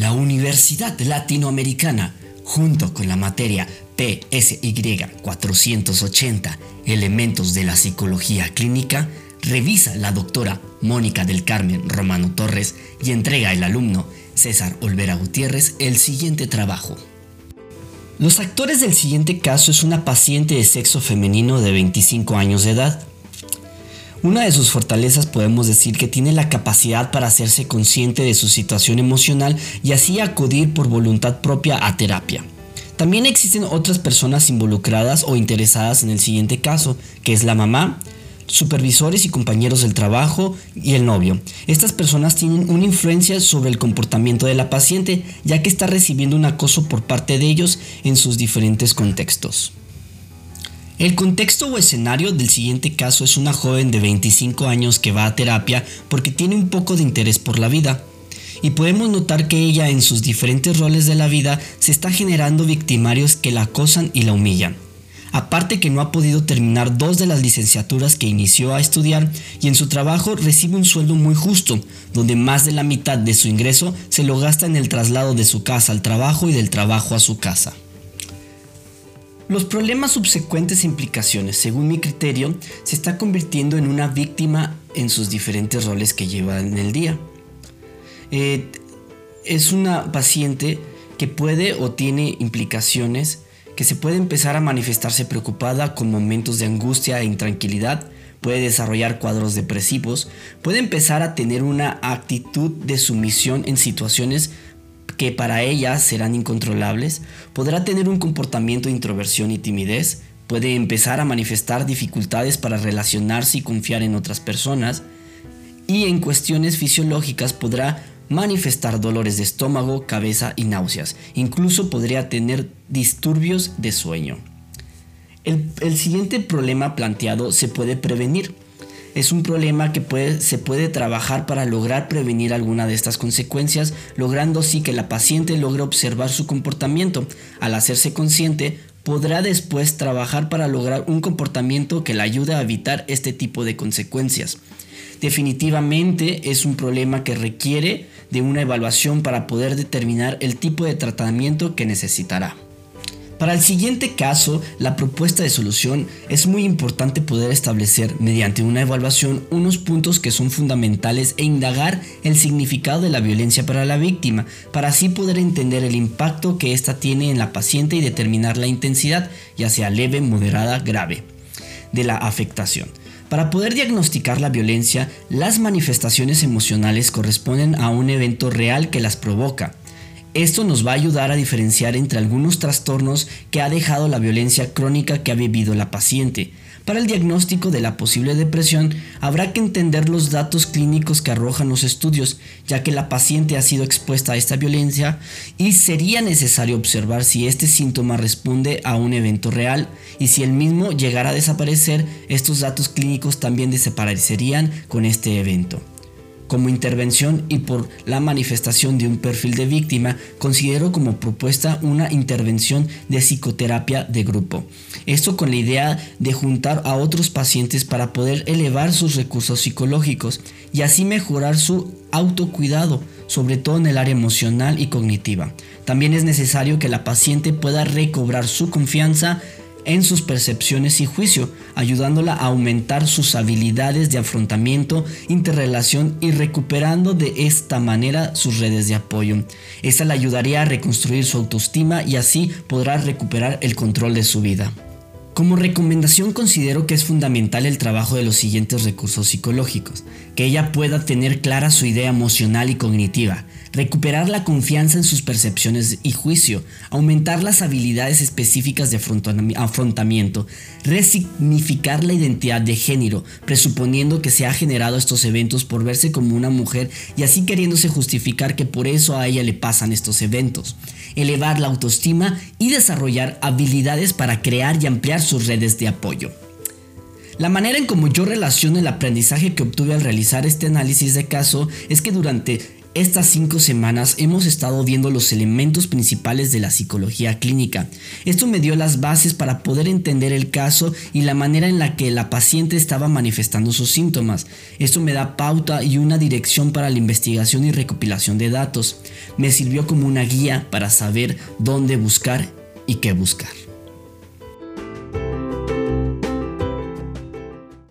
La Universidad Latinoamericana, junto con la materia PSY 480, Elementos de la Psicología Clínica, revisa la doctora Mónica del Carmen Romano Torres y entrega al alumno César Olvera Gutiérrez el siguiente trabajo. Los actores del siguiente caso es una paciente de sexo femenino de 25 años de edad. Una de sus fortalezas podemos decir que tiene la capacidad para hacerse consciente de su situación emocional y así acudir por voluntad propia a terapia. También existen otras personas involucradas o interesadas en el siguiente caso, que es la mamá, supervisores y compañeros del trabajo y el novio. Estas personas tienen una influencia sobre el comportamiento de la paciente, ya que está recibiendo un acoso por parte de ellos en sus diferentes contextos. El contexto o escenario del siguiente caso es una joven de 25 años que va a terapia porque tiene un poco de interés por la vida. Y podemos notar que ella en sus diferentes roles de la vida se está generando victimarios que la acosan y la humillan. Aparte que no ha podido terminar dos de las licenciaturas que inició a estudiar y en su trabajo recibe un sueldo muy justo, donde más de la mitad de su ingreso se lo gasta en el traslado de su casa al trabajo y del trabajo a su casa. Los problemas subsecuentes e implicaciones, según mi criterio, se está convirtiendo en una víctima en sus diferentes roles que lleva en el día. Eh, es una paciente que puede o tiene implicaciones que se puede empezar a manifestarse preocupada con momentos de angustia e intranquilidad, puede desarrollar cuadros depresivos, puede empezar a tener una actitud de sumisión en situaciones que para ella serán incontrolables, podrá tener un comportamiento de introversión y timidez, puede empezar a manifestar dificultades para relacionarse y confiar en otras personas, y en cuestiones fisiológicas podrá manifestar dolores de estómago, cabeza y náuseas. Incluso podría tener disturbios de sueño. El, siguiente problema planteado se puede prevenir. Es un problema que se puede trabajar para lograr prevenir alguna de estas consecuencias, logrando así que la paciente logre observar su comportamiento. Al hacerse consciente, podrá después trabajar para lograr un comportamiento que le ayude a evitar este tipo de consecuencias. Definitivamente es un problema que requiere de una evaluación para poder determinar el tipo de tratamiento que necesitará. Para el siguiente caso, la propuesta de solución es muy importante poder establecer mediante una evaluación unos puntos que son fundamentales e indagar el significado de la violencia para la víctima, para así poder entender el impacto que ésta tiene en la paciente y determinar la intensidad, ya sea leve, moderada, grave, de la afectación. Para poder diagnosticar la violencia, las manifestaciones emocionales corresponden a un evento real que las provoca. Esto nos va a ayudar a diferenciar entre algunos trastornos que ha dejado la violencia crónica que ha vivido la paciente, para el diagnóstico de la posible depresión habrá que entender los datos clínicos que arrojan los estudios, ya que la paciente ha sido expuesta a esta violencia y sería necesario observar si este síntoma responde a un evento real y si el mismo llegara a desaparecer, estos datos clínicos también desaparecerían con este evento como intervención y por la manifestación de un perfil de víctima, considero como propuesta una intervención de psicoterapia de grupo. Esto con la idea de juntar a otros pacientes para poder elevar sus recursos psicológicos y así mejorar su autocuidado, sobre todo en el área emocional y cognitiva. También es necesario que la paciente pueda recobrar su confianza en sus percepciones y juicio, ayudándola a aumentar sus habilidades de afrontamiento, interrelación y recuperando de esta manera sus redes de apoyo. Esta le ayudaría a reconstruir su autoestima y así podrá recuperar el control de su vida. Como recomendación considero que es fundamental el trabajo de los siguientes recursos psicológicos, que ella pueda tener clara su idea emocional y cognitiva, recuperar la confianza en sus percepciones y juicio, aumentar las habilidades específicas de afrontamiento, resignificar la identidad de género, presuponiendo que se ha generado estos eventos por verse como una mujer y así queriéndose justificar que por eso a ella le pasan estos eventos, elevar la autoestima y desarrollar habilidades para crear y sus redes de apoyo. La manera en como yo relaciono el aprendizaje que obtuve al realizar este análisis de caso es que durante Estas cinco semanas hemos estado viendo los elementos principales de la psicología clínica. Esto me dio las bases para poder entender el caso y la manera en la que la paciente estaba manifestando sus síntomas. Esto me da pauta y una dirección para la investigación y recopilación de datos. Me sirvió como una guía para saber dónde buscar y qué buscar.